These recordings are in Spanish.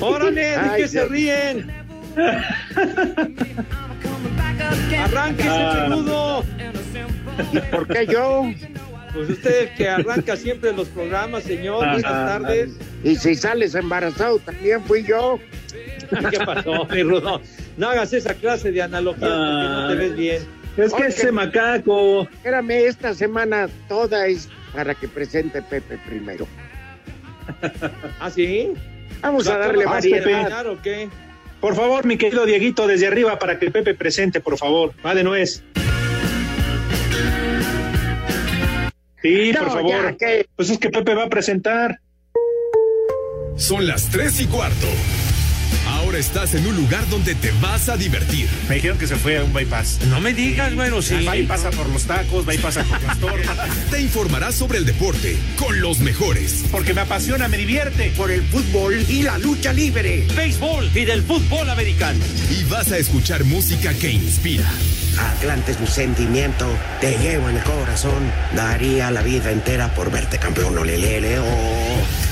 Órale, ¿de Ay, qué se ríen? Arranque ese peludo. ¿Y por qué yo? Pues usted que arranca siempre los programas, señor. Buenas tardes. Y si sales embarazado, también fui yo. ¿Qué pasó, mi rudo? No hagas esa clase de analogía porque no te ves bien. Es que Oye. ese macaco. Espérame, esta semana toda es para que presente Pepe primero. ¿Ah, sí? Vamos a ¿La darle acabas Pepe. o qué? Por favor, mi querido Dieguito, desde arriba para que Pepe presente, por favor. Va de nuez. Sí, por favor. ya, que Pues es que Pepe va a presentar. Son las 3 y cuarto. Estás en un lugar donde te vas a divertir. Me dijeron que se fue a un bypass. No me digas, bueno, sí. Va y pasa por los tacos, pasa por las torres. Te informarás sobre el deporte con los mejores. Porque me apasiona, me divierte. por el fútbol y la lucha libre. Béisbol y del fútbol americano. Y vas a escuchar música que inspira. Atlante es mi sentimiento, te llevo en el corazón. Daría la vida entera por verte campeón, olelele, oh.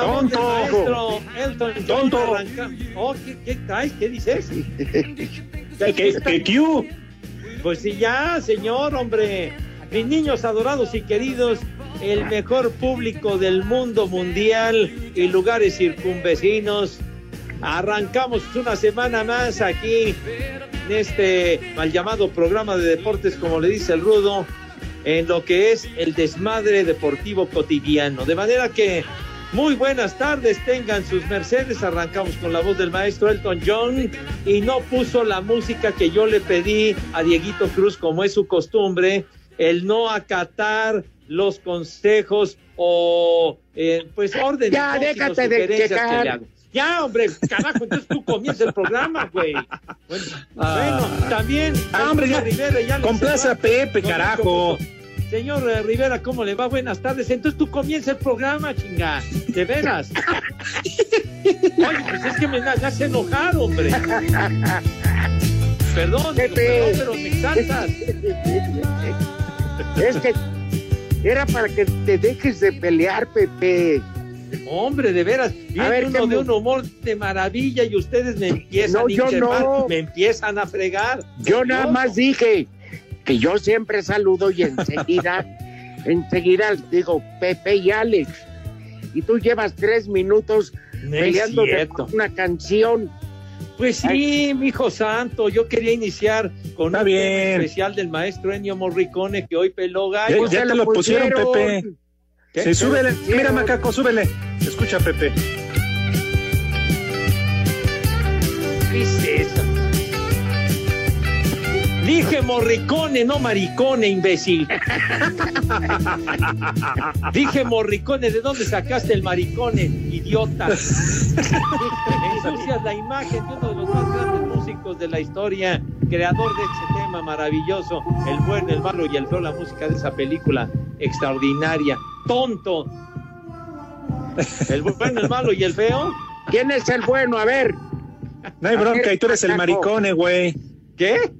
Tonto. maestro Elton John Tonto. arranca- Oh, ¿qué, qué traes? ¿Qué dices? Que, que Q. Pues sí, ya, señor, hombre. Mis niños adorados y queridos, el mejor público del mundo mundial y lugares circunvecinos. Arrancamos una semana más aquí en este mal llamado programa de deportes, como le dice el Rudo, en lo que es el desmadre deportivo cotidiano. De manera que muy buenas tardes, tengan sus mercedes. Arrancamos con la voz del maestro Elton John y no puso la música que yo le pedí a Dieguito Cruz, como es su costumbre, el no acatar los consejos o eh, pues órdenes. Ya, déjate de sugerencias que le hago. Ya, hombre, carajo, entonces tú comienza el programa, güey. Bueno, bueno, también. Ah, hombre, ya. Rivera, ya lo Complace a. Pepe, carajo. Señor eh, Rivera, ¿cómo le va? Buenas tardes. Entonces tú comienza el programa, chinga. De veras. Oye, pues es que me hace enojar, hombre. Perdón, Pepe. perdón, pero me exaltas. Es que era para que te dejes de pelear, Pepe. Hombre, de veras, viene ver, uno ¿qué de un humor de maravilla y ustedes me empiezan No, a yo no. me empiezan a fregar. Yo nada más dije que yo siempre saludo y enseguida, enseguida digo Pepe y Alex. Y tú llevas tres minutos No peleando una canción. Pues sí, mi hijo santo, yo quería iniciar con Está un bien. especial del maestro Ennio Morricone que hoy peló Ya, gallo. ya te lo pusieron, Pepe. ¿Qué? Sí, súbele. pusieron. Mira, macaco, súbele. Escucha, Pepe. ¿Qué es eso? Dije morricone, no maricone, imbécil. Dije morricone, ¿de dónde sacaste el maricone, idiota? Ensucias la imagen de uno de los más grandes músicos de la historia, creador de ese tema maravilloso, el bueno, el malo y el feo, la música de esa película extraordinaria. Tonto. El bueno, el malo y el feo. ¿Quién es el bueno? A ver, No hay bronca, y tú eres el maricone, güey. ¿Qué?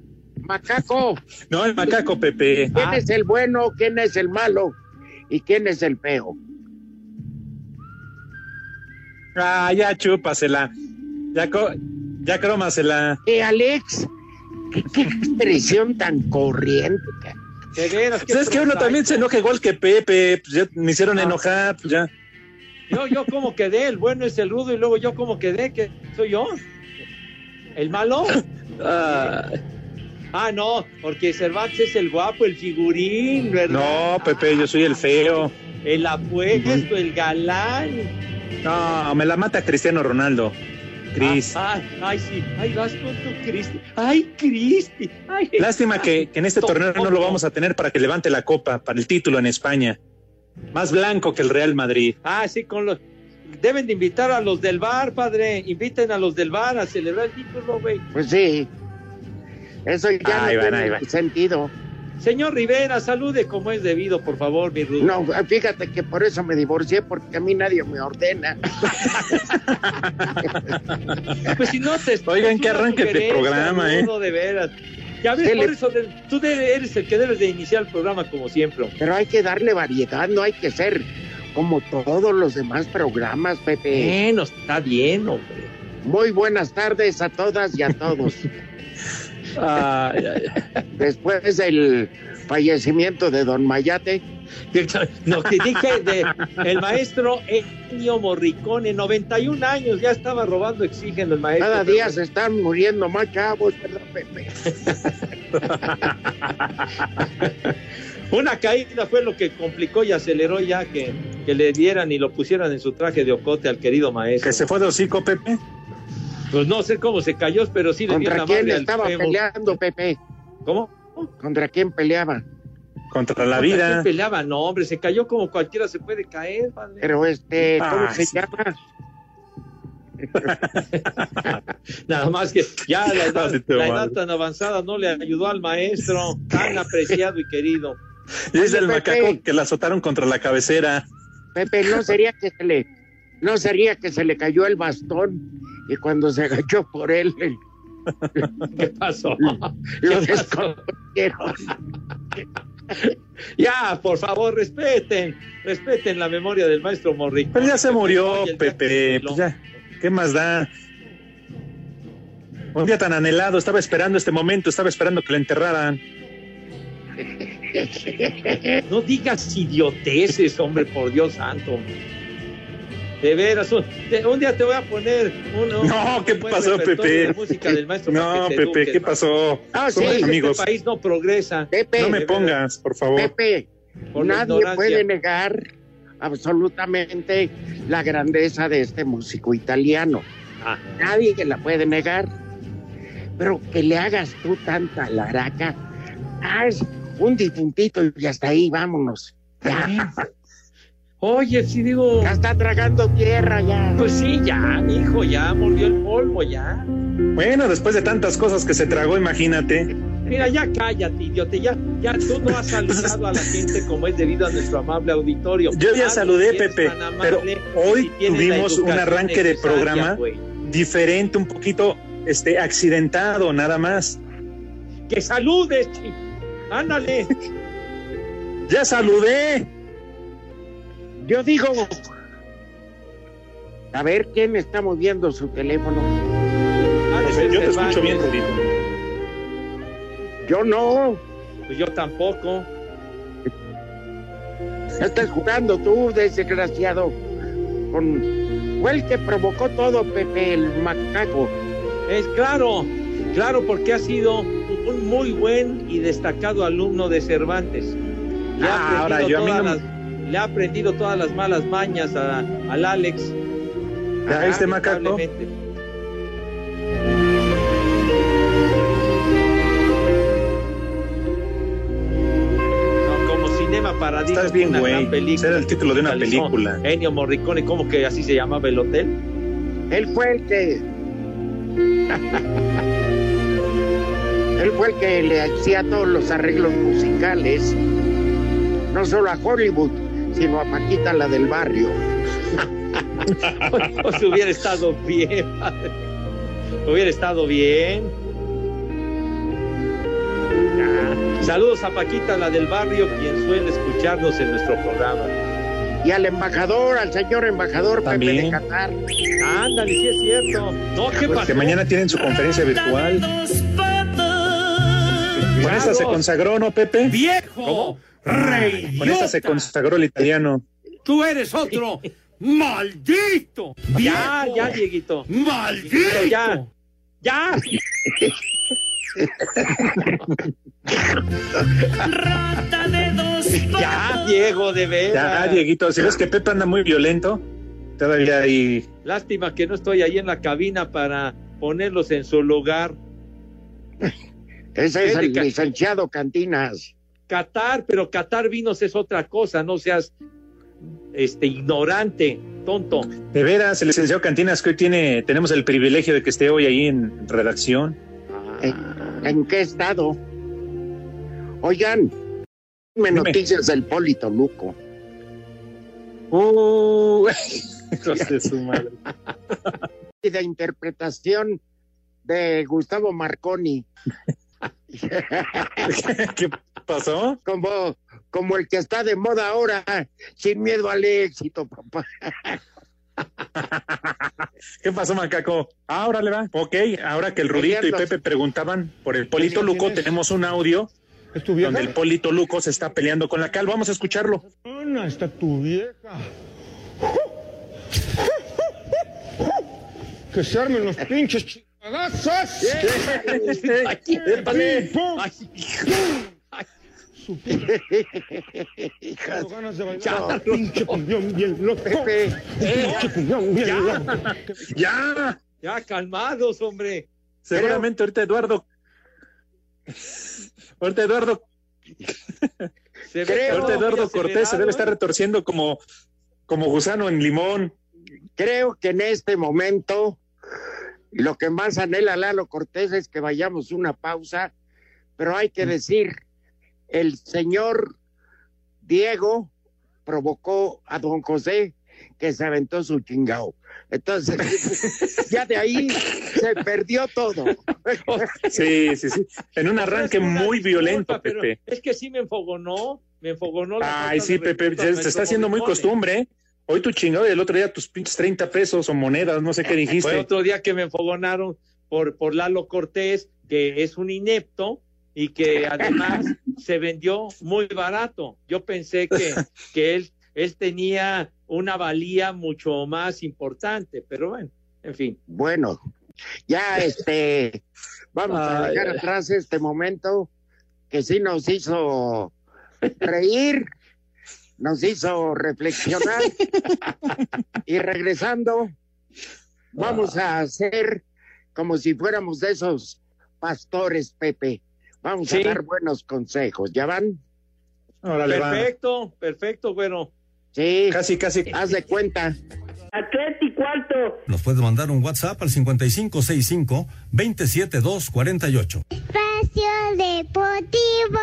Macaco. No, el macaco, Pepe. ¿Quién Ah. es el bueno? ¿Quién es el malo? ¿Y quién es el feo? Ah, ya chúpasela. Ya, co ya crómasela. Eh, Alex, qué, qué expresión tan corriente. veras, qué ¿Sabes que uno también se enoja igual que Pepe? Pues ya me hicieron Ah. enojar, pues ya. Yo, yo como quedé, el bueno es el rudo y luego yo como quedé, que soy yo. ¿El malo? Ah, Ah, no, porque Cervantes es el guapo, el figurín, ¿verdad? no, Pepe, yo soy el feo. El apuesto, el galán. No, me la mata Cristiano Ronaldo. Cris. Ah, ay, ay, sí. Ay, vas con tu Cristi. Ay, Cristi. Ay, Lástima que, que en este torneo no lo vamos a tener para que levante la copa, para el título en España. Más blanco que el Real Madrid. Ah, sí, con los. Deben de invitar a los del bar, padre. Inviten a los del bar a celebrar el título, güey. Pues sí. Eso ya Ahí no van, tiene sentido. Señor Rivera, salude como es debido, por favor, mi rudo. No, fíjate que por eso me divorcié, porque a mí nadie me ordena. Pues si no te. Oigan, que arranque sugerencia, programa, ¿eh? de veras. Ya ves, por le- eso de- tú eres el que debes de iniciar el programa como siempre. Pero hay que darle variedad, no hay que ser como todos los demás programas, Pepe. Bueno, está bien, hombre. Muy buenas tardes a todas y a todos. Ay, ay, ay. Después del fallecimiento de Don Mayate, Lo que dije de el maestro Ennio Morricone, 91 años, ya estaba robando oxígeno el maestro. cada día se están muriendo más chavos, ¿verdad, Pepe? Una caída fue lo que complicó y aceleró ya que, que le dieran y lo pusieran en su traje de ocote al querido maestro. Que se fue de hocico, Pepe. Pues no sé cómo se cayó, pero sí le dio ¿Contra la quién estaba peleando, Pepe? ¿Cómo? ¿Contra quién peleaba? Contra la ¿Contra quién vida. peleaba? No, hombre, se cayó como cualquiera se puede caer, padre. Pero este, ¿cómo Ah, se sí. llama? Nada más que ya la edad, Ay, te la edad tan avanzada no le ayudó al maestro, tan apreciado y querido. Y es Oye, el Pepe. macaco que la azotaron contra la cabecera. Pepe, ¿no sería que se le, no sería que se le cayó el bastón y cuando se agachó por él el- ¿Qué pasó? lo desconocieron? Ya, por favor, respeten, respeten la memoria del maestro Morricone. Pero ya se murió, Pepe. Pues ya, ¿qué más da? Un día tan anhelado, estaba esperando este momento, estaba esperando que lo enterraran. No digas idioteces, hombre, por Dios santo. De veras, un, de- un día te voy a poner un, un- No, ¿qué pasó, Pepe? de música del maestro No, Pepe, ¿qué pasó? Ah, sí, Este amigos. país no progresa. Pepe, No me pongas, por favor. Pepe, Por nadie puede negar absolutamente la grandeza de este músico italiano. Ah. Nadie que la puede negar. Pero que le hagas tú tanta laraca, haz un difuntito y hasta ahí, vámonos. Ya, Oye, si digo, ya está tragando tierra ya. pues sí, ya, hijo, ya mordió el polvo, ya. Bueno, después de tantas cosas que se tragó, imagínate. Mira, ya cállate, idiota, ya, ya tú no has saludado a la gente como es debido a nuestro amable auditorio. Yo ya saludé, si Pepe, amable pero hoy tuvimos un arranque de programa diferente, un poquito este, accidentado, nada más. Que saludes. Ándale. Ya saludé. Yo digo, a ver quién está moviendo su teléfono. Pues, ser yo te escucho bien, Rudito. Yo no. Pues yo tampoco. Estás jugando tú, desgraciado. Con... Fue el que provocó todo, Pepe, el macaco. Es claro, claro, porque ha sido un muy buen y destacado alumno de Cervantes. Ah, ahora, yo a mí todas no- las- le ha aprendido todas las malas mañas a- al Alex. ¿Ya viste, Macaco? Paradiso. Estás bien, güey. era el título de una Realizó película. Ennio Morricone, ¿cómo que así se llamaba el hotel? Él fue el que. Él fue el que le hacía todos los arreglos musicales, no solo a Hollywood, sino a Paquita, la del barrio. Pues hubiera estado bien, padre. Hubiera estado bien. Ya. Saludos a Paquita, la del barrio, quien suele escucharnos en nuestro programa. Y al embajador, al señor embajador Pepe de También. Qatar. Ándale, sí es cierto. No, ¿qué Pues pasó? que mañana tienen su conferencia virtual. Con esta se consagró, ¿no, Pepe? ¡Viejo! ¡Rey! Con esta se consagró el italiano. ¡Tú eres otro! ¡Maldito! Ya, ¡Viejo! ya, Dieguito. ¡Maldito! Ya. Ya. ¡Rata de dos Ya, Diego, de veras. Ya, Dieguito, si ves que Pepe anda muy violento, todavía ahí. Lástima que no estoy ahí en la cabina para ponerlos en su lugar. Ese es el licenciado Cantinas. Qatar, pero Qatar Vinos es otra cosa, no seas este ignorante, tonto. De veras, el licenciado Cantinas, que hoy tiene, tenemos el privilegio de que esté hoy ahí en redacción. ¿En, en qué estado? Oigan, me Dime. noticias del Polito Luco. Uh, de su madre. Y de interpretación de Gustavo Marconi. ¿Qué pasó? como, como el que está de moda ahora, sin miedo al éxito, papá. ¿Qué pasó, Macaco? Ahora le va. Ok, ahora que el Rudito y. Pepe preguntaban por el Polito Luco, tenemos un audio donde el Polito Luco se está peleando con la cal. Vamos a escucharlo. Ana, está tu vieja. Que se armen los pinches chingadazos. Su pinche Hijas, ganas de bailar. Ya. Pinche cumbión bien loco. Pepe, Pinche cumbión bien Ya. loco. Ya. ya, calmados, hombre. Seguramente ahorita Eduardo. Ahorita Eduardo, Se Creo- que ahorita Eduardo Cortés se debe estar ¿eh? retorciendo como, como gusano en limón. creo que en este momento lo que más anhela Lalo Cortés es que vayamos una pausa, pero hay que decir, el señor Diego provocó a don José que se aventó su chingao. Entonces, ya de ahí se perdió todo. Sí, sí, sí. En un arranque muy violento, Pepe. Es que sí me enfogonó, me enfogonó. la Ay, sí, Pepe, se, está haciendo muy costumbre. ¿eh? Hoy tu chingado y el otro día tus pinches 30 pesos o monedas, no sé qué Fue dijiste. otro día que me enfogonaron por, por Lalo Cortés, que es un inepto y que además se vendió muy barato. Yo pensé que, que él, él tenía una valía mucho más importante, pero bueno, en fin. Bueno, ya este, vamos a dejar atrás este momento que sí nos hizo reír, nos hizo reflexionar y regresando vamos a hacer como si fuéramos de esos pastores, Pepe. Vamos Sí. a dar buenos consejos, ¿ya van? Órale, va. Perfecto, perfecto, bueno. Sí, Casi, casi. haz de cuenta. Nos puedes mandar un WhatsApp al 5565-27248. Espacio Deportivo.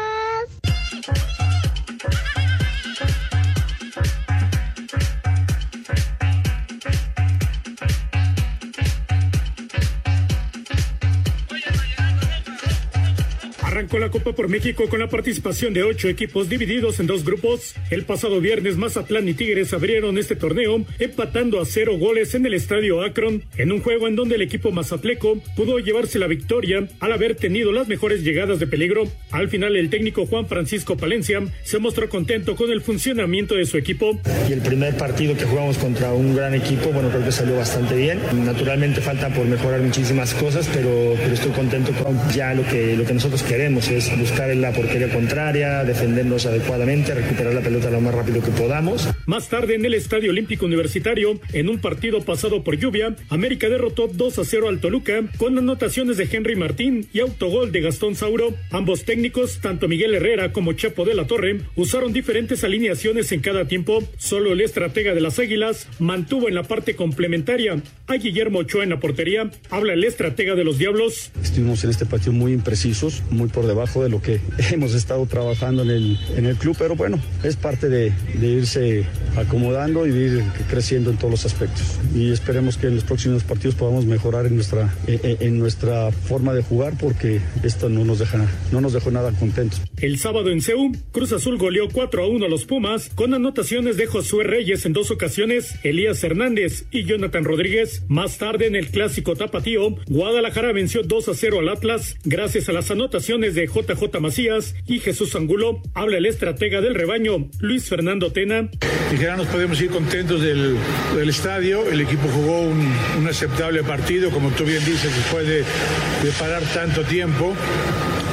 Arrancó la Copa por México con la participación de ocho equipos divididos en dos grupos. El pasado viernes Mazatlán y Tigres abrieron este torneo empatando a cero goles en el estadio Akron en un juego en donde el equipo mazatleco pudo llevarse la victoria al haber tenido las mejores llegadas de peligro. Al final el técnico Juan Francisco Palencia se mostró contento con el funcionamiento de su equipo. Y el primer partido que jugamos contra un gran equipo, bueno, creo que salió bastante bien. Naturalmente falta por mejorar muchísimas cosas, pero, pero estoy contento con ya lo que, lo que nosotros queremos es buscar en la portería contraria, defendernos adecuadamente, recuperar la pelota lo más rápido que podamos. Más tarde en el Estadio Olímpico Universitario, en un partido pasado por lluvia, América derrotó 2 a 0 al Toluca con anotaciones de Henry Martín y autogol de Gastón Sauro. Ambos técnicos, tanto Miguel Herrera como Chepo de la Torre, usaron diferentes alineaciones en cada tiempo. Solo el estratega de las Águilas mantuvo en la parte complementaria a Guillermo Ochoa en la portería. Habla el estratega de los Diablos. Estuvimos en este partido muy imprecisos, muy por debajo de lo que hemos estado trabajando en el, en el club, pero bueno, es parte de, irse acomodando y de ir creciendo en todos los aspectos. Y esperemos que en los próximos partidos podamos mejorar en nuestra, en, en nuestra forma de jugar porque esto no nos, deja, no nos dejó nada contentos. El sábado en Seúl, Cruz Azul goleó 4 a 1 a los Pumas con anotaciones de Josué Reyes en dos ocasiones, Elías Hernández y Jonathan Rodríguez. Más tarde en el clásico tapatío, Guadalajara venció 2 a 0 al Atlas gracias a las anotaciones de JJ Macías y Jesús Angulo. Habla el estratega del rebaño, Luis Fernando Tena. En general nos podemos ir contentos del, del estadio. El equipo jugó un, un, aceptable partido, como tú bien dices, después de, de parar tanto tiempo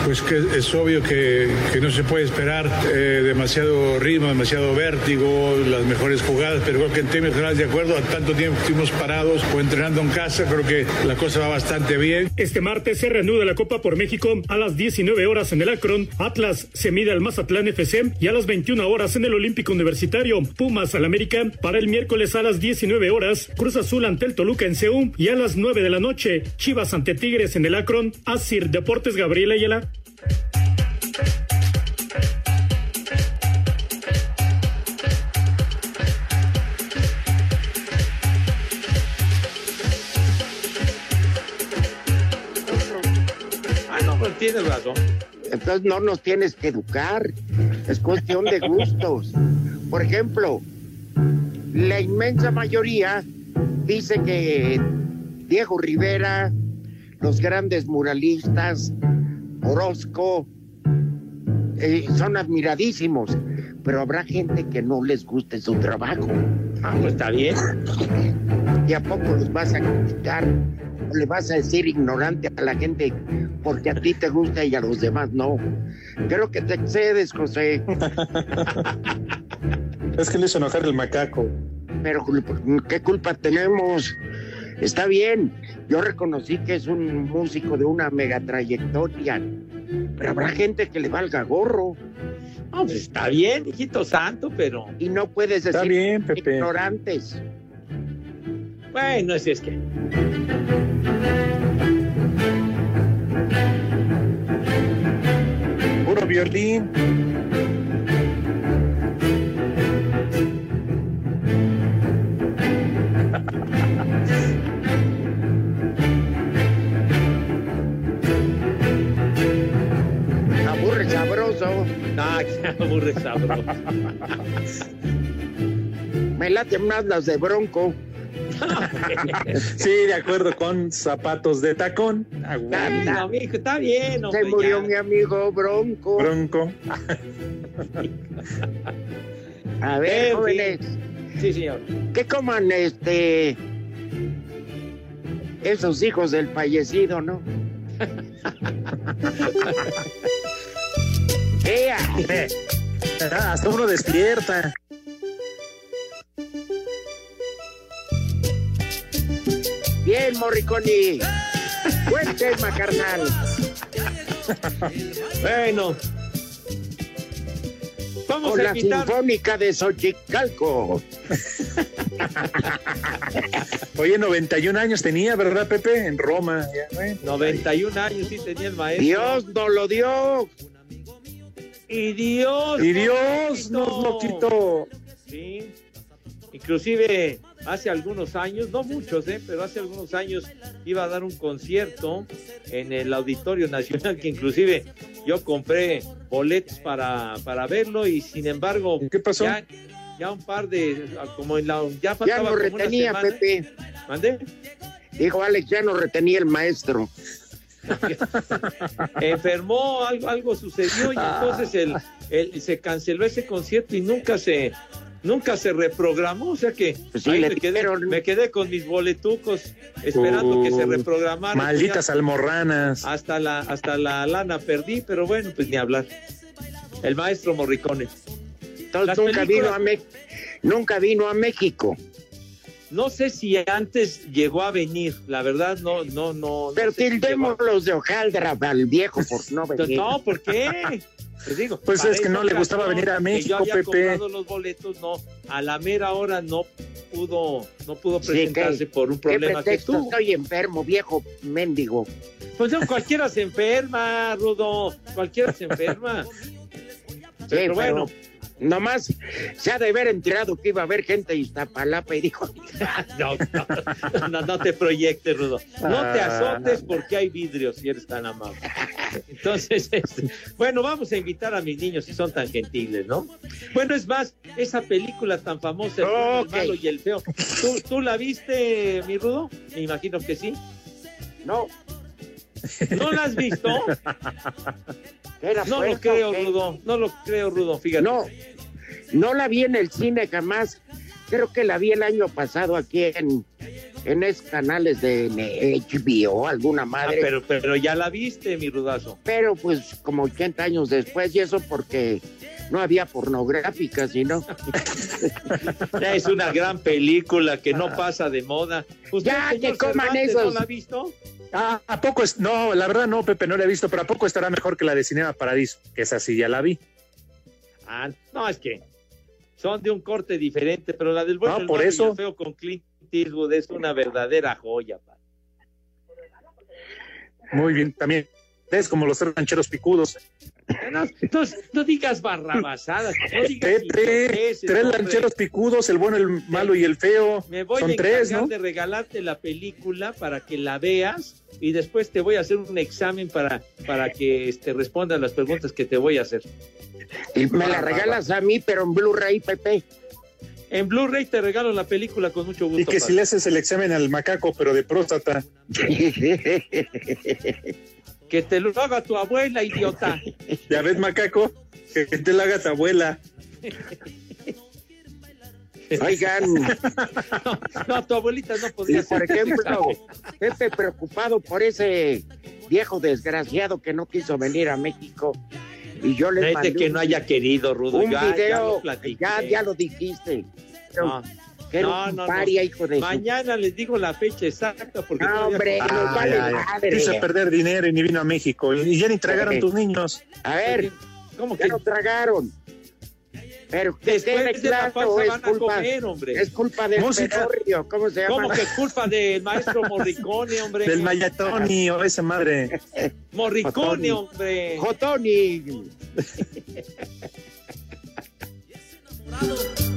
pues que es obvio que, que no se puede esperar eh, demasiado ritmo, demasiado vértigo, las mejores jugadas, pero creo que en términos generales, de acuerdo a tanto tiempo estuvimos parados o entrenando en casa, creo que la cosa va bastante bien. Este martes se reanuda la Copa por México a las 19 horas en el Akron, Atlas se mide al Mazatlán FC y a las 21 horas en el Olímpico Universitario, Pumas al América, para el miércoles a las 19 horas, Cruz Azul ante el Toluca en Seúl y a las 9 de la noche, Chivas ante Tigres en el Akron, Asir Deportes Gabriela Ayala. Ah, pero tienes razón. Entonces no nos tienes que educar, es cuestión de gustos. Por ejemplo, la inmensa mayoría dice que Diego Rivera, los grandes muralistas, Orozco, eh, son admiradísimos, pero habrá gente que no les guste su trabajo. Ah, pues está bien. ¿Y a poco los vas a criticar? ¿O le vas a decir ignorante a la gente porque a ti te gusta y a los demás no? Creo que te excedes, José. es que le hizo enojar el macaco. Pero, ¿qué culpa tenemos? Está bien, yo reconocí que es un músico de una mega trayectoria, pero habrá gente que le valga gorro. No, pues está bien, hijito santo, pero. Y no puedes decir está bien, Pepe. ignorantes. Bueno, así es que. Puro violín. Ah, que aburre sabroso. Me late más las de Bronco. sí, de acuerdo con zapatos de tacón. Ah, no, amigo, está bien. Se murió ya. mi amigo Bronco. Bronco. A ver, jóvenes. Sí, señor. ¿Qué coman este esos hijos del fallecido, no? ¡Ea! Ah, hasta uno despierta. Bien, Morriconi. Buen tema, carnal. bueno. Vamos Con a la invitar... Sinfónica de Xochicalco. Oye, 91 años tenía, ¿verdad, Pepe? En Roma. Ya, ¿eh? 91 años sí tenía el maestro. Dios nos lo dio. Y Dios. Y Dios nos lo quitó. Sí. Inclusive hace algunos años, no muchos, ¿eh? pero hace algunos años iba a dar un concierto en el Auditorio Nacional, que inclusive yo compré boletos para, para verlo y sin embargo, ¿Qué pasó? Ya, ya un par de, como en la, ya Ya no como una retenía, semana. Pepe. ¿Mande? Dijo Alex, ya no retenía el maestro. enfermó, algo, algo sucedió y entonces el, el- se canceló ese concierto y nunca se nunca se reprogramó, o sea que Pues sí, me, quedé, dijeron. me quedé con mis boletucos esperando que se Uh, reprogramara. Malditas Ya almorranas. hasta la hasta la lana perdí, pero bueno, pues ni hablar. El maestro Morricone. Entonces nunca películas- vino, a Me- nunca vino a México. No sé si antes llegó a venir, la verdad no no no. no Pero sé si llegó tildemos los de hojaldra al viejo por no venir. No, ¿por qué? Te digo, Pues es que no le gustaba venir a que México, yo había Pepe. comprado los boletos, no, a la mera hora no pudo, no pudo presentarse ¿qué- por un ¿Qué problema que pretexto? tuvo. Estoy enfermo, viejo mendigo. Pues no, cualquiera se enferma, Rudo, cualquiera se enferma. Sí, Pero bueno, Nomás se ha de haber enterado que iba a haber gente de Iztapalapa y dijo, no, no, no, no te proyectes, Rudo. No te Ah. azotes porque hay vidrios si eres tan amable. Entonces, este, bueno, vamos a invitar a mis niños si son tan gentiles, ¿no? Bueno, es más, esa película tan famosa, El, malo y el feo. ¿Tú, tú la viste, mi Rudo? Me imagino que sí. no, ¿No la has visto? era No lo creo. Rudo. No lo creo, Rudo, fíjate. No, no la vi en el cine jamás. Creo que la vi el año pasado aquí en, en canales de HBO, alguna Ah, madre. pero... pero, pero ya la viste, mi Rudazo. pues como 80 años después y eso porque no había pornográfica, sino... Es una gran película que no pasa de moda. ¿Usted, Ya, que coman Cervantes, esos. ¿No la ha visto? Ah, ¿a poco es? No, la verdad no, Pepe, no la he visto, pero ¿a poco estará mejor que la de Cinema Paradiso? Que esa sí ya la vi. Ah, no, es que son de un corte diferente, pero la del bueno, No, por eso. feo con Clint Eastwood es una verdadera joya. pa. Muy bien, también. Es como los rancheros picudos. No, no, no digas barrabasadas, no digas Pepe, tres hombre. rancheros picudos, el bueno, el malo y el feo. Me voy Son a tres, encargar ¿no? de regalarte la película para que la veas y después te voy a hacer un examen para, para que este, respondas las preguntas que te voy a hacer. Y me la regalas a mí, pero en Blu-ray, Pepe. En Blu-ray te regalo la película con mucho gusto. Y que si le haces el examen al macaco, pero de próstata. Que te lo haga tu abuela, idiota. Ya ves, macaco, que te la haga tu abuela. Oigan, No, tu abuelita no y podría por ejemplo, Pepe preocupado por ese viejo desgraciado que no quiso venir a México. Y yo le No mandé que no haya querido, Rudo. un ya, ya video, lo platiqué. ya, ya lo dijiste. Pero No, que no, un no, no. paria, hijo de su- Mañana les digo la fecha exacta porque No, hombre, nos vale ya, ya. madre. Quiso perder dinero y ni vino a México. Y ya ni tragaron tus niños. A ver, ¿Cómo ya que no tragaron. Pero que después de la pausa es van a culpa, comer, hombre? es culpa del Música. pedorrio, ¿cómo se llama? ¿Cómo que es culpa del maestro Morricone, hombre? Del Mayatoni o esa madre. Morricone, Jotoni. hombre. Jotoni.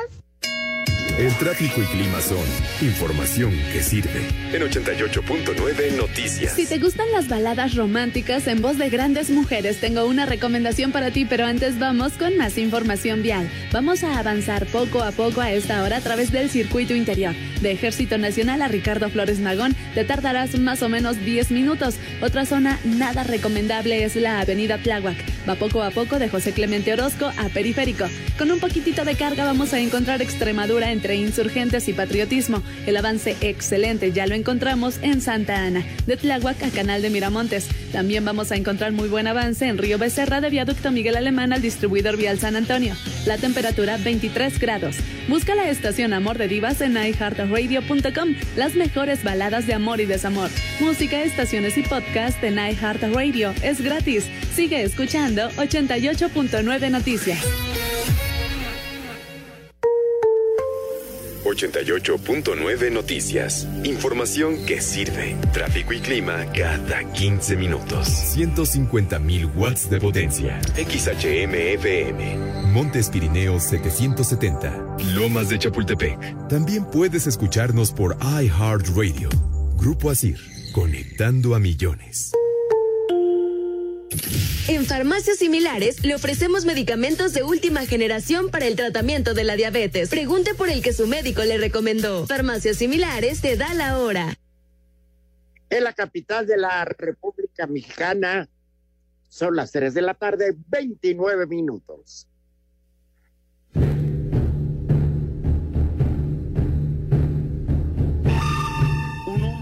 El tráfico y clima son información que sirve. En 88.9 Noticias. Si te gustan las baladas románticas en voz de grandes mujeres, tengo una recomendación para ti, pero antes vamos con más información vial. Vamos a avanzar poco a poco a esta hora a través del circuito interior. De Ejército Nacional a Ricardo Flores Magón, te tardarás más o menos 10 minutos. Otra zona nada recomendable es la Avenida Tláhuac. Va poco a poco de José Clemente Orozco a Periférico. Con un poquitito de carga vamos a encontrar Extremadura entre Insurgentes y Patriotismo. El avance excelente ya lo encontramos en Santa Ana. De Tláhuac a Canal de Miramontes. También vamos a encontrar muy buen avance en Río Becerra de Viaducto Miguel Alemán al distribuidor vial San Antonio. La temperatura 23 grados. Busca la estación Amor de Divas en iHeartRadio.com. Las mejores baladas de amor y desamor. Música, estaciones y podcast en iHeartRadio. Es gratis. Sigue escuchando 88.9 Noticias. 88.9 Noticias. Información que sirve. Tráfico y clima cada 15 minutos. 150.000 watts de potencia. XHMFM. Montes Pirineos 770. Lomas de Chapultepec. También puedes escucharnos por iHeartRadio. Grupo Asir. Conectando a millones. En farmacias similares le ofrecemos medicamentos de última generación para el tratamiento de la diabetes. Pregunte por el que su médico le recomendó. Farmacias similares te da la hora. En la capital de la República Mexicana son las 3 de la tarde, 29 minutos.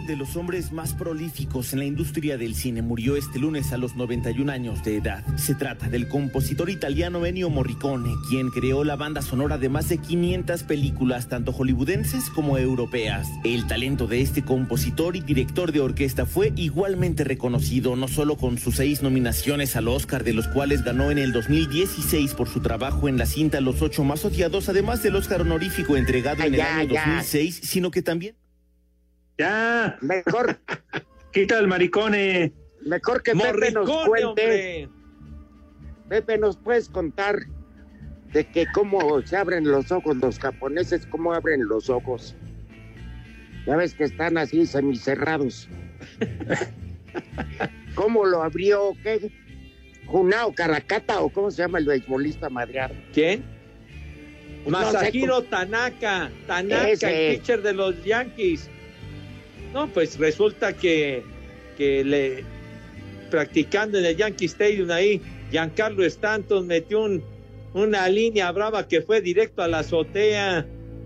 De los hombres más prolíficos en la industria del cine murió este lunes a los 91 años de edad. Se trata del compositor italiano Ennio Morricone, quien creó la banda sonora de más de 500 películas, tanto hollywoodenses como europeas. El talento de este compositor y director de orquesta fue igualmente reconocido, no solo con sus seis nominaciones al Oscar, de los cuales ganó en el 2016 por su trabajo en la cinta Los Ocho Más Odiados, además del Oscar honorífico entregado en el ya, año ya. 2006, sino que también Ya. Mejor, Quita el maricone. mejor que Pepe nos Morricone, cuente. hombre. Pepe, ¿nos puedes contar de que cómo se abren los ojos los japoneses, cómo abren los ojos? Ya ves que están así semicerrados. ¿Cómo lo abrió? ¿Qué? Junao Caracata o cómo se llama el beisbolista madreado? ¿Quién? No sé Masahiro Tanaka, Tanaka, Ese. el pitcher de los Yankees. No, pues resulta que, que le practicando en el Yankee Stadium ahí, Giancarlo Stanton metió un- una línea brava que fue directo a la azotea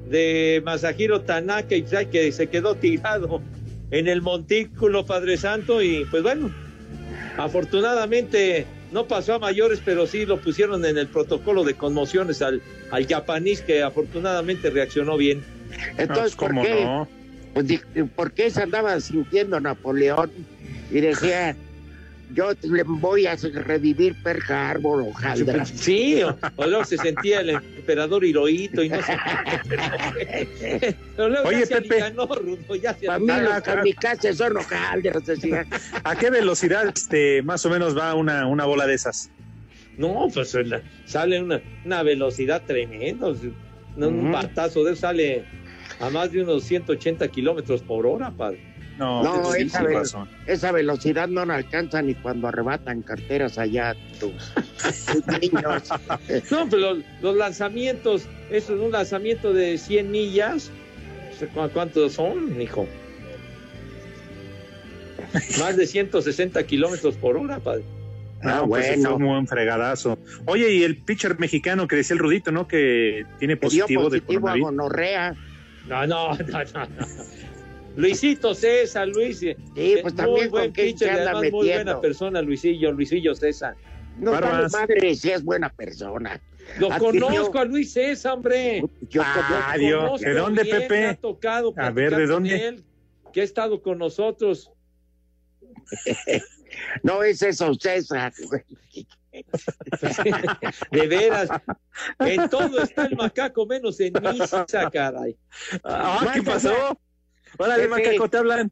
de Masahiro Tanaka y pues, que se quedó tirado en el montículo Padre Santo y pues bueno, afortunadamente no pasó a mayores, pero sí lo pusieron en el protocolo de conmociones al, al japonés que afortunadamente reaccionó bien. Entonces, ¿por ¿cómo qué? no? Pues, ¿por qué se andaba sintiendo Napoleón? Y decía, yo le voy a revivir Pearl Harbor o Haldra. Sí, o, o luego se sentía el emperador Hirohito y no sé. Pero luego Oye, se Pepe. Rudo, ya se Para mí los kamikazes son hojaldras, decía. ¿A qué velocidad este, más o menos va una, una bola de esas? No, pues la- sale una, una velocidad tremenda. Un Ujú. batazo de él sale a más de unos 180 kilómetros por hora, padre. No, esa, sí, ve- razón. esa velocidad no la alcanza ni cuando arrebatan carteras allá tus, tus niños. No, pero los, los lanzamientos, eso es un lanzamiento de 100 millas. ¿Cuántos son, hijo? Más de 160 kilómetros por hora, padre. Ah, No, pues bueno. fue un buen fregadazo. Oye, y el pitcher mexicano que decía el Rudito, ¿no? Que tiene Que dio positivo, de positivo a coronavirus. gonorrea. No, no, no, no. no. Luisito César, Luis. Sí, pues también muy buen pitcher, además muy buena persona, Luisillo, Luisillo César. No vale madre si es buena persona. Lo conozco a Luis César, hombre. Yo Ah, Dios. ¿De dónde, bien, Pepe? Ha tocado A ver, ¿de con dónde? él, que ha estado con nosotros. No es eso, César. De veras. En todo está el macaco, menos en misa, caray. Ah, ¿qué pasó? Órale, macaco, te hablan.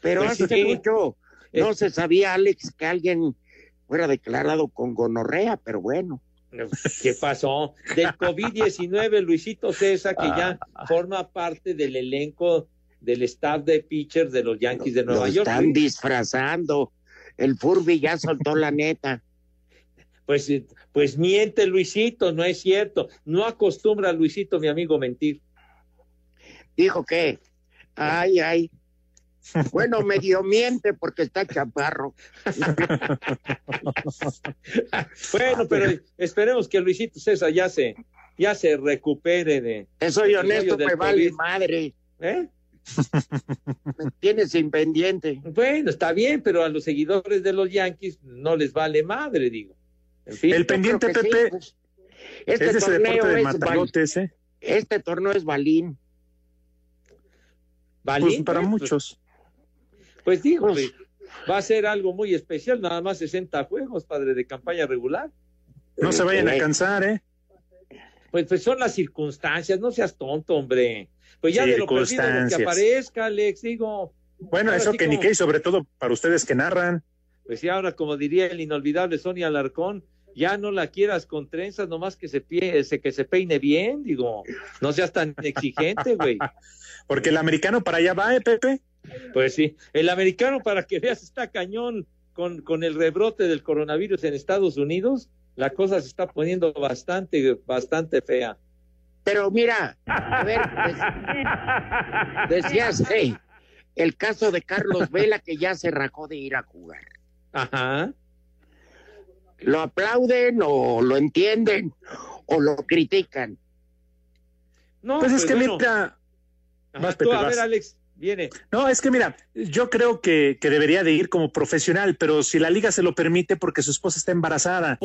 Pero Pues hace sí. mucho no se sabía, Alex, que alguien fuera declarado con gonorrea, pero bueno. ¿Qué pasó? Del COVID-19, Luisito César, que ya forma parte del elenco del staff de pitchers de los Yankees de Lo Nueva York. están disfrazando. El Furby ya soltó la neta. Pues, pues miente Luisito, no es cierto. No acostumbra Luisito, mi amigo, mentir. Dijo que, ay, ay. Bueno, medio miente porque está chaparro. Bueno, pero esperemos que Luisito César ya se, ya se recupere de. Soy honesto, me vale madre. ¿Eh? Me tienes sin pendiente. Bueno, está bien, pero a los seguidores de los Yankees no les vale madre, digo. En fin. El pendiente, Pepe, sí, pues. Este es torneo deporte de es ¿eh? este torneo es balín. ¿Balín? Pues para Pues, muchos. Pues digo, va a ser algo muy especial, nada más 60 juegos, padre, de campaña regular. No se vayan a Eh, cansar, ¿eh? Pues, pues son las circunstancias, no seas tonto, hombre. Pues ya de lo perdido que aparezca, Alex, digo. Bueno, eso que ni como- qué, y sobre todo para ustedes que narran. Pues sí, ahora como diría el inolvidable Sonia Alarcón, ya no la quieras con trenzas, nomás que se, pie, se- que se peine bien, digo, no seas tan exigente, güey. Porque el americano para allá va, ¿eh, Pepe? Pues sí, el americano, para que veas, está cañón con, con el rebrote del coronavirus en Estados Unidos, la cosa se está poniendo bastante, bastante fea. Pero mira, a ver, pues, decías, hey, el caso de Carlos Vela que ya se rajó de ir a jugar. Ajá. ¿Lo aplauden o lo entienden o lo critican? No, Pues es que bueno. mira, vas, tú, Pepe, a vas. ver, Alex, viene. No, es que mira, yo creo que, que debería de ir como profesional, pero si la liga se lo permite porque su esposa está embarazada.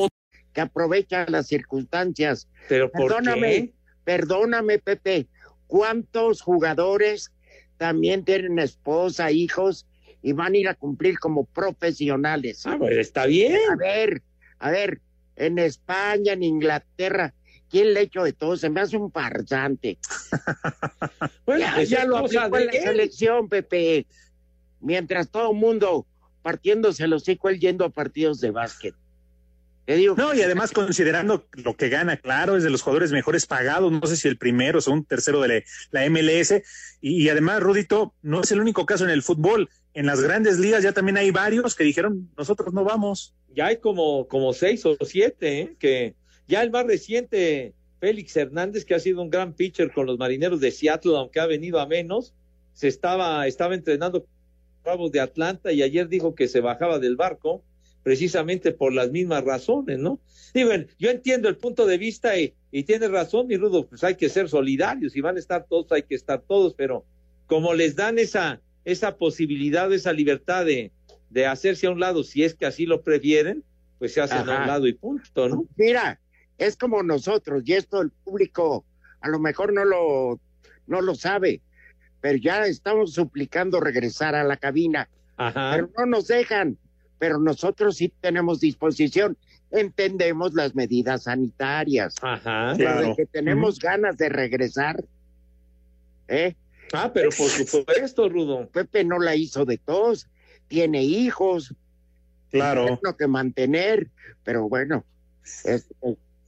Que aprovecha las circunstancias. Pero ¿por perdóname, qué? perdóname, Pepe. ¿Cuántos jugadores también tienen esposa, hijos y van a ir a cumplir como profesionales? Ah, pues está bien. A ver, a ver, en España, en Inglaterra, ¿quién le echó de todo? Se me hace un farsante. Bueno, ya, pues ya lo aplicó en la él. selección, Pepe. Mientras todo el mundo partiéndose el hocico, él yendo a partidos de básquet. Digo, No, y además considerando lo que gana, claro, es de los jugadores mejores pagados, no sé si el primero o un tercero de la, la MLS, y, y además, Rudito, no es el único caso en el fútbol, en las grandes ligas ya también hay varios que dijeron, nosotros no vamos. Ya hay como, como seis o siete, ¿eh? que ya el más reciente, Félix Hernández, que ha sido un gran pitcher con los marineros de Seattle, aunque ha venido a menos, se estaba, estaba entrenando con los Bravos de Atlanta y ayer dijo que se bajaba del barco precisamente por las mismas razones, ¿no? Digo, yo entiendo el punto de vista y, y tienes razón, mi Rudo, pues hay que ser solidarios, y van a estar todos, hay que estar todos, pero como les dan esa, esa posibilidad, esa libertad de, de hacerse a un lado, si es que así lo prefieren, pues se hacen a un lado y punto, ¿no? Mira, es como nosotros, y esto el público a lo mejor no lo, no lo sabe, pero ya estamos suplicando regresar a la cabina, Ajá. pero no nos dejan, pero nosotros sí tenemos disposición, entendemos las medidas sanitarias, Ajá. pero de que tenemos ganas de regresar, ¿eh? Ah, pero por supuesto, Rudo. Pepe no la hizo de todos, tiene hijos, Claro. lo que mantener, pero bueno, es-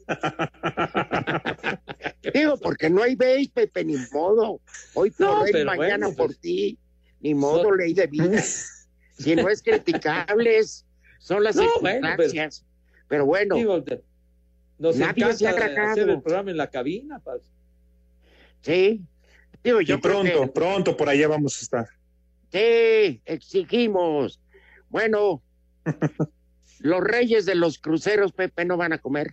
digo, porque no hay veis, Pepe, ni modo. Hoy por No, él, mañana bueno, por pues, ti, ni modo, ley de vida. si no es criticables, son las No, bueno, circunstancias. pero, bueno, Digo, nos Nadie se ha hacer el programa en la cabina, Paz. sí, digo, Y yo creo pronto, que- pronto por allá vamos a estar. Sí, exigimos. Bueno, los reyes de los cruceros, Pepe, no van a comer.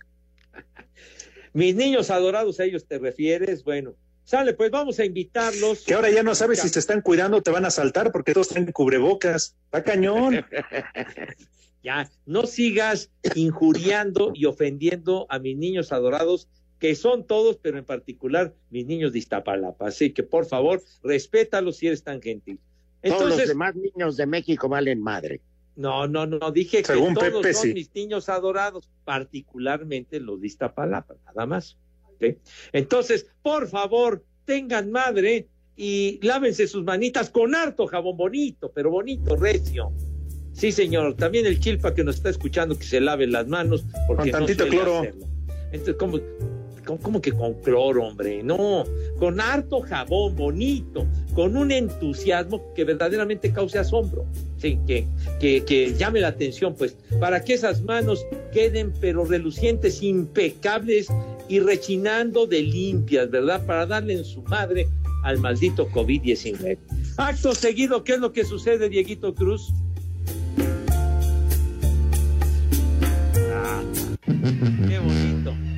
Mis niños adorados, a ellos te refieres, bueno. Sale, pues vamos a invitarlos. Que ahora ya no sabes si te están cuidando o te van a saltar porque todos tienen cubrebocas. Está cañón. Ya, no sigas injuriando y ofendiendo a mis niños adorados, que son todos, pero en particular mis niños de Iztapalapa. Así que, por favor, respétalos si eres tan gentil. Todos los Entonces, demás niños de México valen madre. no, no, no, dije Según que todos Pepe, son sí. mis niños adorados, particularmente los de Iztapalapa, nada más. Entonces, por favor, tengan madre y lávense sus manitas con harto jabón bonito, pero bonito, recio. Sí, señor. También el chilpa que nos está escuchando que se lave las manos porque Con no tantito suele cloro. hacerlo. Entonces, ¿cómo, cómo, cómo que con cloro, hombre? No, con harto jabón bonito, con un entusiasmo que verdaderamente cause asombro. Sí, que, que, que llame la atención, pues, para que esas manos queden pero relucientes, impecables y rechinando de limpias, ¿verdad? Para darle en su madre al maldito COVID-19. Acto seguido, ¿qué es lo que sucede, Dieguito Cruz? Ah, qué bonito.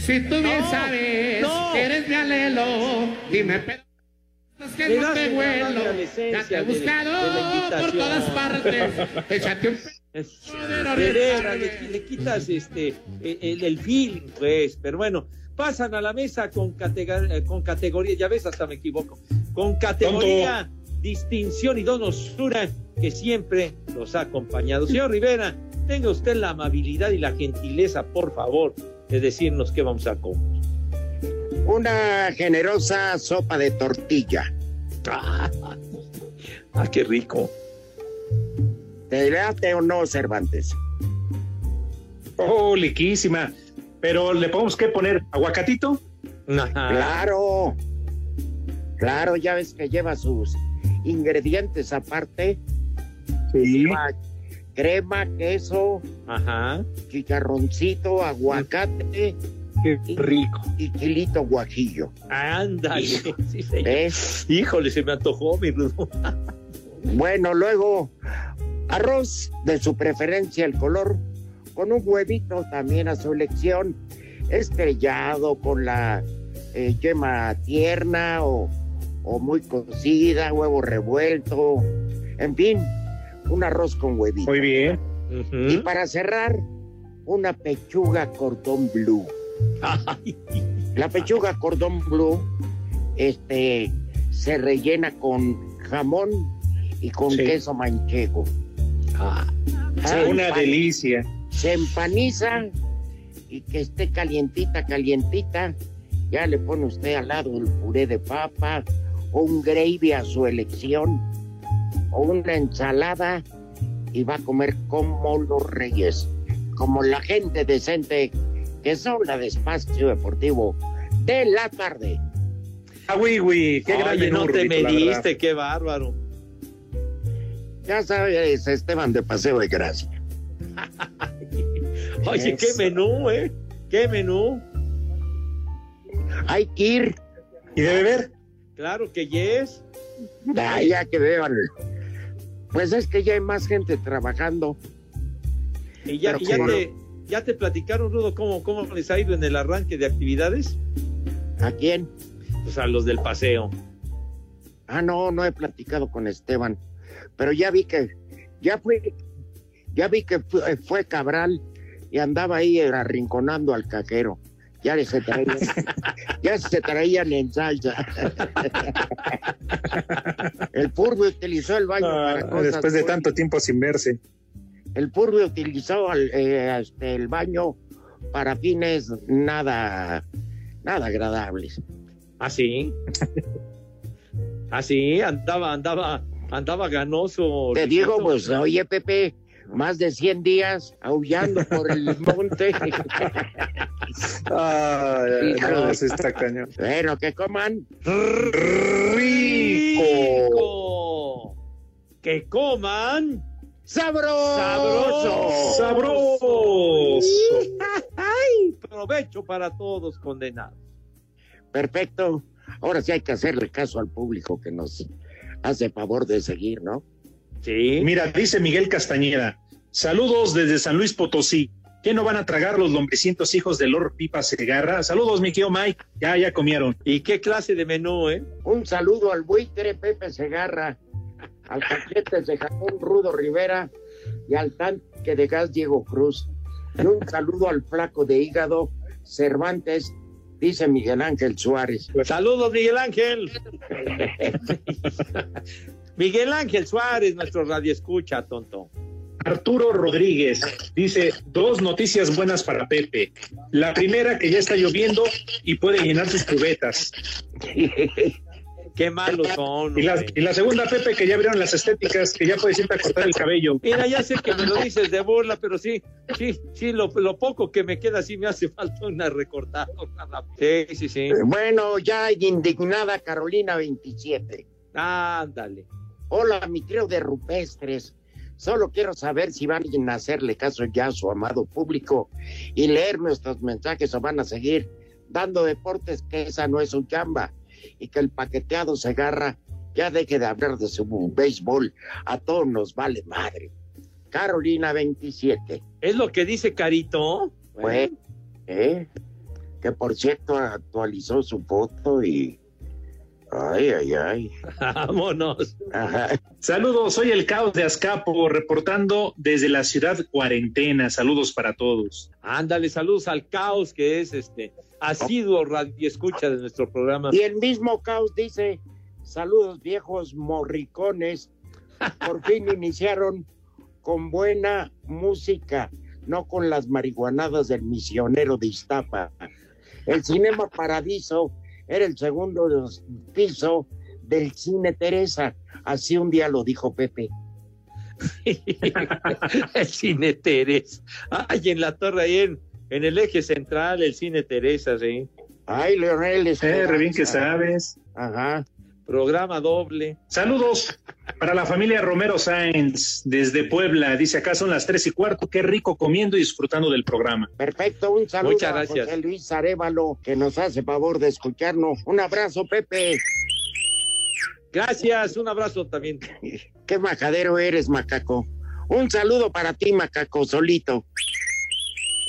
Si tú bien No, sabes no. que eres mi alelo, dime, pero es que no te vuelo. Ya te he buscado de por todas partes. Échate un Es- le, le quitas este el, el feeling, pues, pero bueno, pasan a la mesa con, catega- eh, con categoría, ya ves, hasta me equivoco, con categoría, distinción y donosura que siempre los ha acompañado. Señor Rivera, tenga usted la amabilidad y la gentileza, por favor, de decirnos qué vamos a comer. Una generosa sopa de tortilla. Ah, ah, qué rico. ¿Te late o no, Cervantes? Oh, liquísima. Pero le podemos que poner aguacatito. Claro. Claro, ya ves que lleva sus ingredientes aparte. Sí. Lleva crema, queso, Ajá. chicharroncito, aguacate Qué rico. y chilito guajillo. Ándale. Sí, señor. ¿Ves? Híjole, se me antojó, mi Rudo. Bueno, luego arroz de su preferencia, el color, con un huevito también a su elección, estrellado con la eh, yema tierna o, o muy cocida, huevo revuelto, en fin, un arroz con huevito. Muy bien. Y para cerrar, una pechuga cordón blue. La pechuga cordón blue este, se rellena con jamón y con Sí. queso manchego. ah, Una delicia. Se empaniza y que esté calientita, calientita. Ya le pone usted al lado el puré de papa o un gravy a su elección o una ensalada y va a comer como los reyes, como la gente decente que son la de Espacio Deportivo de la tarde. Ah, güey, güey. Qué gran Oye, menú, no te verdad. mediste, qué bárbaro. Ya sabes, Esteban de Paseo de Gracia. Oye, qué menú, ¿eh? Qué menú. Hay que ir, ¿Y de beber? Claro que yes. Ah, ya que vean. Pues es que ya hay más gente trabajando. Y ya, y te, ya te platicaron, Rudo, cómo, cómo les ha ido en el arranque de actividades. ¿A quién? Pues a los del paseo. Ah, no, no he platicado con Esteban, pero ya vi que, ya fui, ya vi que fue, fue Cabral y andaba ahí arrinconando al cajero. Ya se traían, ya se traían en salsa. El Purbe utilizó el baño Ah, para cosas después de muy- tanto tiempo sin verse. El Purbe utilizó el, eh, este, el baño para fines nada, nada agradables. ¿Ah, sí? ¿Ah, sí? Andaba, andaba, andaba ganoso. Te digo, pues, oye, Pepe, más de 100 días aullando por el monte. Ay, no, sí está cañón. Pero que coman. ¡Rico! ¡Que coman! ¡Sabroso! ¡Sabroso! ¡Ay! Provecho para todos, condenados. Perfecto. Ahora sí hay que hacerle caso al público que nos hace favor de seguir, ¿no? Sí. Mira, dice Miguel Castañeda. Saludos desde San Luis Potosí. ¿Qué no van a tragar los lombricientos hijos de Lord Pipa Segarra? Saludos, mi tío Mike. Ya, ya comieron. ¿Y qué clase de menú, eh? Un saludo al buitre Pepe Segarra, al cachete de Jacón Rudo Rivera y al tanque de gas Diego Cruz. Y un saludo al flaco de hígado Cervantes, dice Miguel Ángel Suárez. Saludos, Miguel Ángel. Miguel Ángel Suárez, nuestro radio escucha, tonto. Arturo Rodríguez dice dos noticias buenas para Pepe. La primera que ya está lloviendo y puede llenar sus cubetas. Qué malos son. Y la, y la segunda, Pepe, que ya abrieron las estéticas, que ya puedes irte a cortar el cabello. Mira, ya sé que me lo dices de burla, pero sí, sí, sí, lo, lo poco que me queda sí me hace falta una recortada. Sí, sí, sí. Bueno, ya indignada Carolina 27. Ándale. Hola, mi trío de rupestres. Solo quiero saber si van a hacerle caso ya a su amado público y leer nuestros mensajes o van a seguir dando deportes que esa no es su chamba y que el paqueteado se agarra ya deje de hablar de su béisbol. A todos nos vale madre. Carolina 27. Es lo que dice Carito. Fue, ¿eh? Que por cierto actualizó su foto y. Ay, ay, ay. Vámonos. Ajá. Saludos, soy el caos de Azcapo, reportando desde la ciudad cuarentena. Saludos para todos. Ándale, saludos al caos que es este asiduo radio escucha de nuestro programa. Y el mismo caos dice: Saludos, viejos morricones. Por fin iniciaron con buena música, no con las marihuanadas del misionero de Iztapa. El Cinema Paradiso era el segundo piso del Cine Teresa. Así un día lo dijo Pepe. el Cine Teresa. Ay, en la torre, ahí en, en el eje central, el Cine Teresa, sí. Ay, Leonel. Eh, re bien que sabes. Ajá. Programa doble. Saludos para la familia Romero Sáenz desde Puebla. Dice acá son las tres y cuarto. Qué rico comiendo y disfrutando del programa. Perfecto, un saludo Muchas a gracias. José Luis Arevalo, que nos hace favor de escucharnos. Un abrazo, Pepe. Gracias, un abrazo también. Qué majadero eres, macaco. Un saludo para ti, macaco, solito.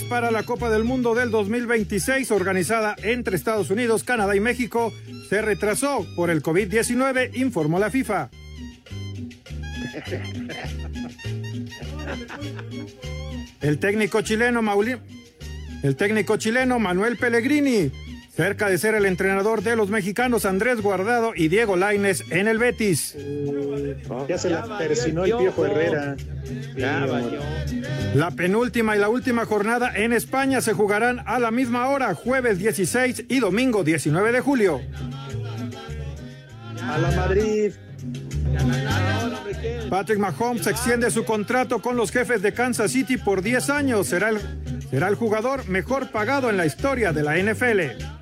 Para la Copa del Mundo del 2026 organizada entre Estados Unidos, Canadá y México se retrasó por el COVID-19, informó la FIFA. El técnico chileno Mauli- el técnico chileno Manuel Pellegrini, cerca de ser el entrenador de los mexicanos Andrés Guardado y Diego Laines en el Betis. Ya se la persinó el viejo Herrera. La penúltima y la última jornada en España se jugarán a la misma hora, jueves 16 y domingo 19 de julio. A la Madrid. Patrick Mahomes extiende su contrato con los jefes de Kansas City por 10 años. Será el, será el jugador mejor pagado en la historia de la NFL.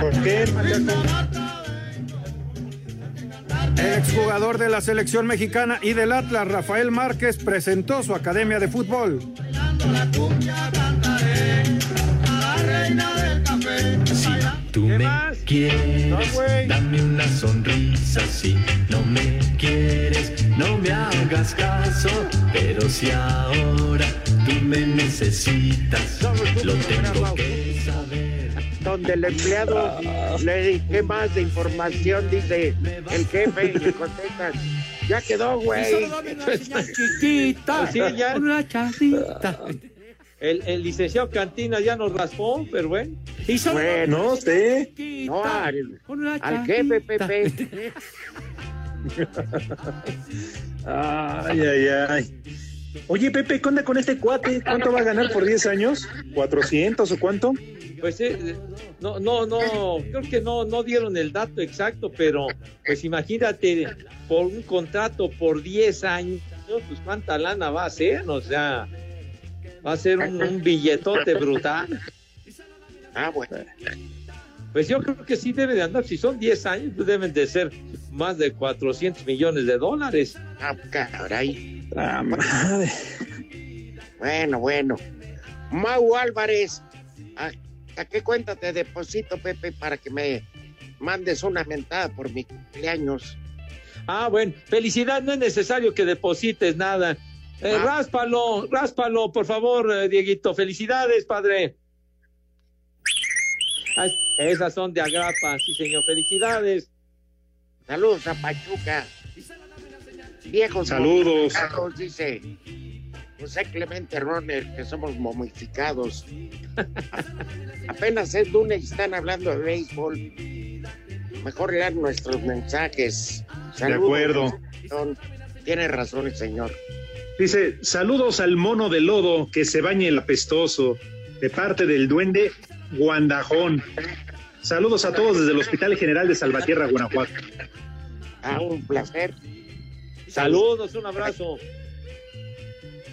¿Por qué? El exjugador de la selección mexicana y del Atlas, Rafael Márquez, presentó su academia de fútbol. Tú me quieres, dame una sonrisa si no me quieres, no me hagas caso, pero si ahora tú me necesitas, lo tengo que saber. Donde el empleado le dije más de información, dice el jefe, y le contestan, ya quedó, güey. chiquita. Sí, ya. Una chacita. El, el licenciado Cantina ya nos raspó, pero bueno. Bueno, No sé. No, al, al jefe, Pepe. Ay, ay, ay. Oye, Pepe, ¿qué onda con este cuate? ¿Cuánto va a ganar por 10 años? ¿400 o cuánto? Pues eh, no, no, no, creo que no, no dieron el dato exacto, pero pues imagínate, por un contrato por 10 años, pues cuánta lana va a ser, o sea, va a ser un, un billetote brutal. Ah, bueno. Pues yo creo que sí debe de andar, si son 10 años, pues deben de ser más de 400 millones de dólares. Ah, caray. La madre. Bueno, bueno. Mau Álvarez, ¿a, a qué cuenta te deposito, Pepe, para que me mandes una mentada por mi cumpleaños? Ah, bueno, felicidad, no es necesario que deposites nada. Eh, Ah. Ráspalo, ráspalo, por favor, eh, Dieguito. Felicidades, padre. Esas son de agrapa, sí, señor. Felicidades. Saludos a Pachuca. Viejos Saludos. dice José Clemente Roner, que somos momificados. Apenas es lunes y están hablando de béisbol. Mejor leer nuestros mensajes. Saludos. acuerdo. Tiene razón el señor. Dice, saludos al mono de lodo que se bañe el apestoso, de parte del duende Guandajón. Saludos a todos desde el Hospital General de Salvatierra, Guanajuato. Ah, un placer. Saludos, un abrazo.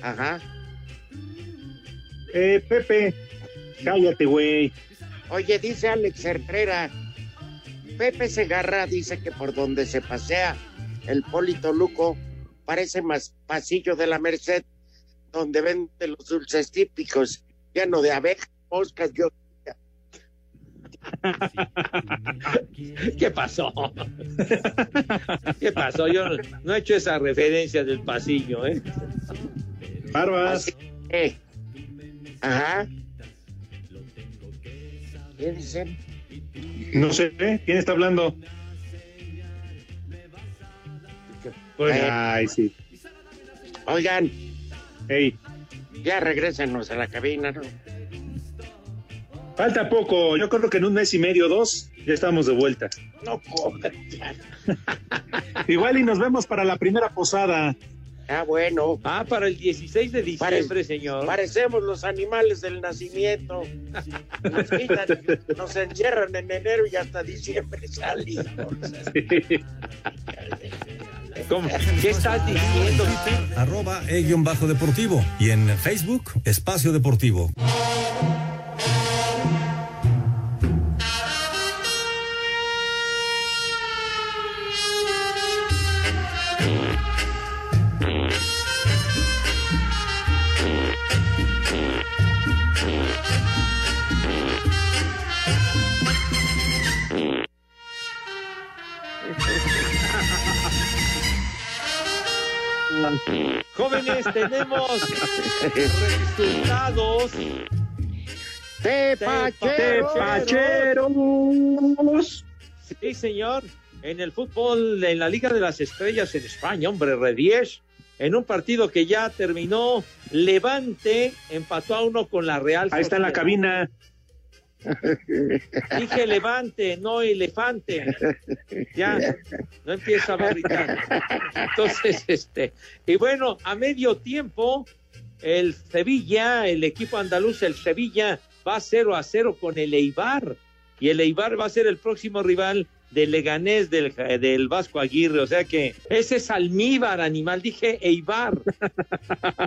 Ajá. Eh, Pepe, cállate, güey. Oye, dice Alex Herrera, Pepe Segarra dice que por donde se pasea el Polito Luco parece más pasillo de la Merced, donde venden los dulces típicos, lleno de abejas, moscas, yo. ¿Qué pasó? ¿Qué pasó? Yo no, he hecho esa referencia del pasillo, ¿eh? Barbas. Eh. Ajá. ¿Qué dicen? No sé, ¿eh? ¿quién está hablando? Ay, sí. Oigan, Hey, ya regrésenos a la cabina, ¿no? Falta poco. Yo creo que en un mes y medio, dos, ya estamos de vuelta. No jodas. Igual y nos vemos para la primera posada. Ah, bueno. Ah, para el 16 de diciembre, señor. Parecemos los animales del nacimiento. Nos, quitan, nos encierran en enero y hasta diciembre salimos. ¿Cómo? ¿Qué estás diciendo? Arroba e-bajo deportivo. Y en Facebook, Espacio Deportivo. Jóvenes, tenemos resultados. ¡Tepacheros! Sí, señor. En el fútbol, en la Liga de las Estrellas en España, hombre, Redies, en un partido que ya terminó, Levante empató a uno con la Real. Ahí está en la cabina. Dije Levante, no elefante. Ya, no empieza a gritar. Entonces, este, y bueno, a medio tiempo, el Sevilla, el equipo andaluz, el Sevilla, va 0 a 0 con el Eibar. Y el Eibar va a ser el próximo rival del Leganés del, del Vasco Aguirre. O sea que ese es almíbar, animal. Dije Eibar.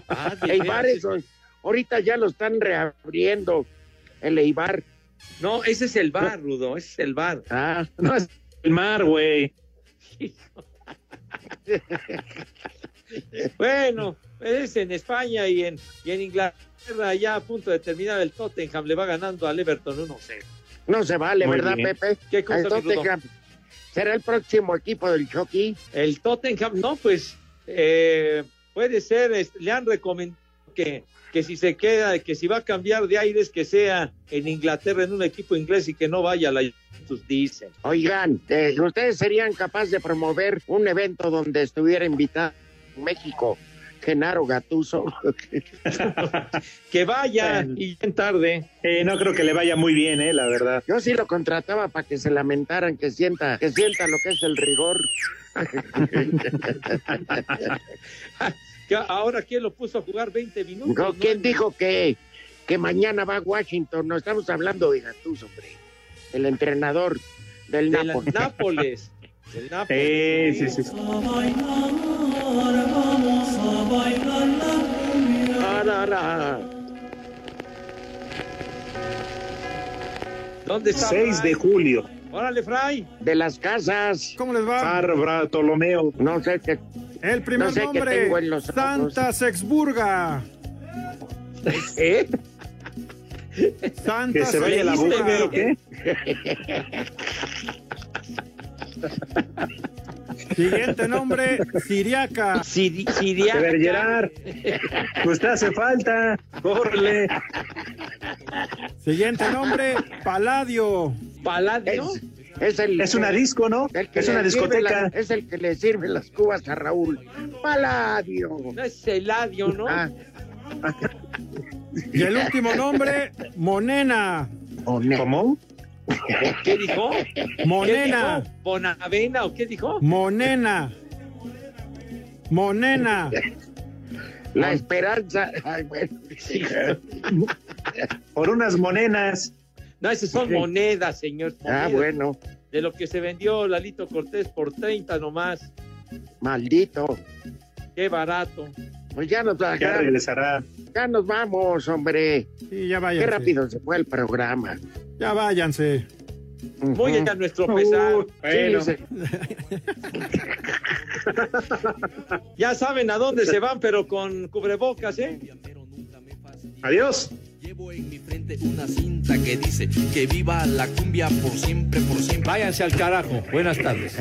Ah, Eibar, eso, ahorita ya lo están reabriendo. El Eibar. No, ese es el bar, Rudo, ese es el bar. Ah, No es el mar, güey. Bueno, es en España y en, y en Inglaterra ya a punto de terminar el Tottenham le va ganando al Everton 1-0. No se vale, Muy ¿verdad, bien. Pepe? ¿Qué cosa, El? Tottenham será el próximo equipo del Chucky. El Tottenham, no, pues eh, puede ser, es- le han recomendado que, que si se queda, que si va a cambiar de aires, que sea en Inglaterra, en un equipo inglés y que no vaya a la Juventus, dicen. Oigan, eh, ¿ustedes serían capaces de promover un evento donde estuviera invitado México Genaro Gatuso? Que vaya y bien tarde. Eh, no creo que le vaya muy bien, eh, la verdad. Yo sí lo contrataba para que se lamentaran, que sienta, que sienta lo que es el rigor. Que ahora, ¿quién lo puso a jugar 20 minutos? No, no? ¿Quién dijo que, que mañana va a Washington? No estamos hablando de Gatuso, hombre. El entrenador del De Nápoles. Nápoles. Del Nápoles. Sí, sí, sí. ¿Dónde está? 6 de julio. Órale, Fray. De las casas. ¿Cómo les va? Bar Bartolomeo. No sé qué. El primer No sé qué nombre, tengo en los ojos. Santa Sexburga. ¿Eh? Santa Que se vaya la Sexburga. boca, ¿o qué? Siguiente nombre, Siriaca. Siri- Siriaca. Bergerar. Pues te hace falta. Córrele. Siguiente nombre, Paladio. Paladio. Es, es el, Es una disco, ¿no? el que Es una discoteca. la- es el que le sirve las cubas a Raúl. Paladio. No es Eladio, ¿no? Ah, Y el último nombre, Monena. ¿Cómo? ¿Qué dijo? Monena. ¿Qué dijo? ¿Bonavena o qué dijo? Monena. Monena. la esperanza. Ay, bueno. Por unas monenas. No, esas son monedas, señor. Ah, bueno. De lo que se vendió Lalito Cortés por 30 nomás. Maldito. Qué barato. Pues ya nos, Ya ya, regresará. ya nos vamos, hombre. Sí, ya Qué váyanse. rápido se fue el programa. Ya váyanse. Muy Ujú. a nuestro pesar. Uh, bueno. Sí, Ya saben a dónde se van, pero con cubrebocas, ¿eh? Adiós. Llevo en mi frente una cinta que dice que viva la cumbia por siempre, por siempre. Váyanse al carajo. Buenas tardes.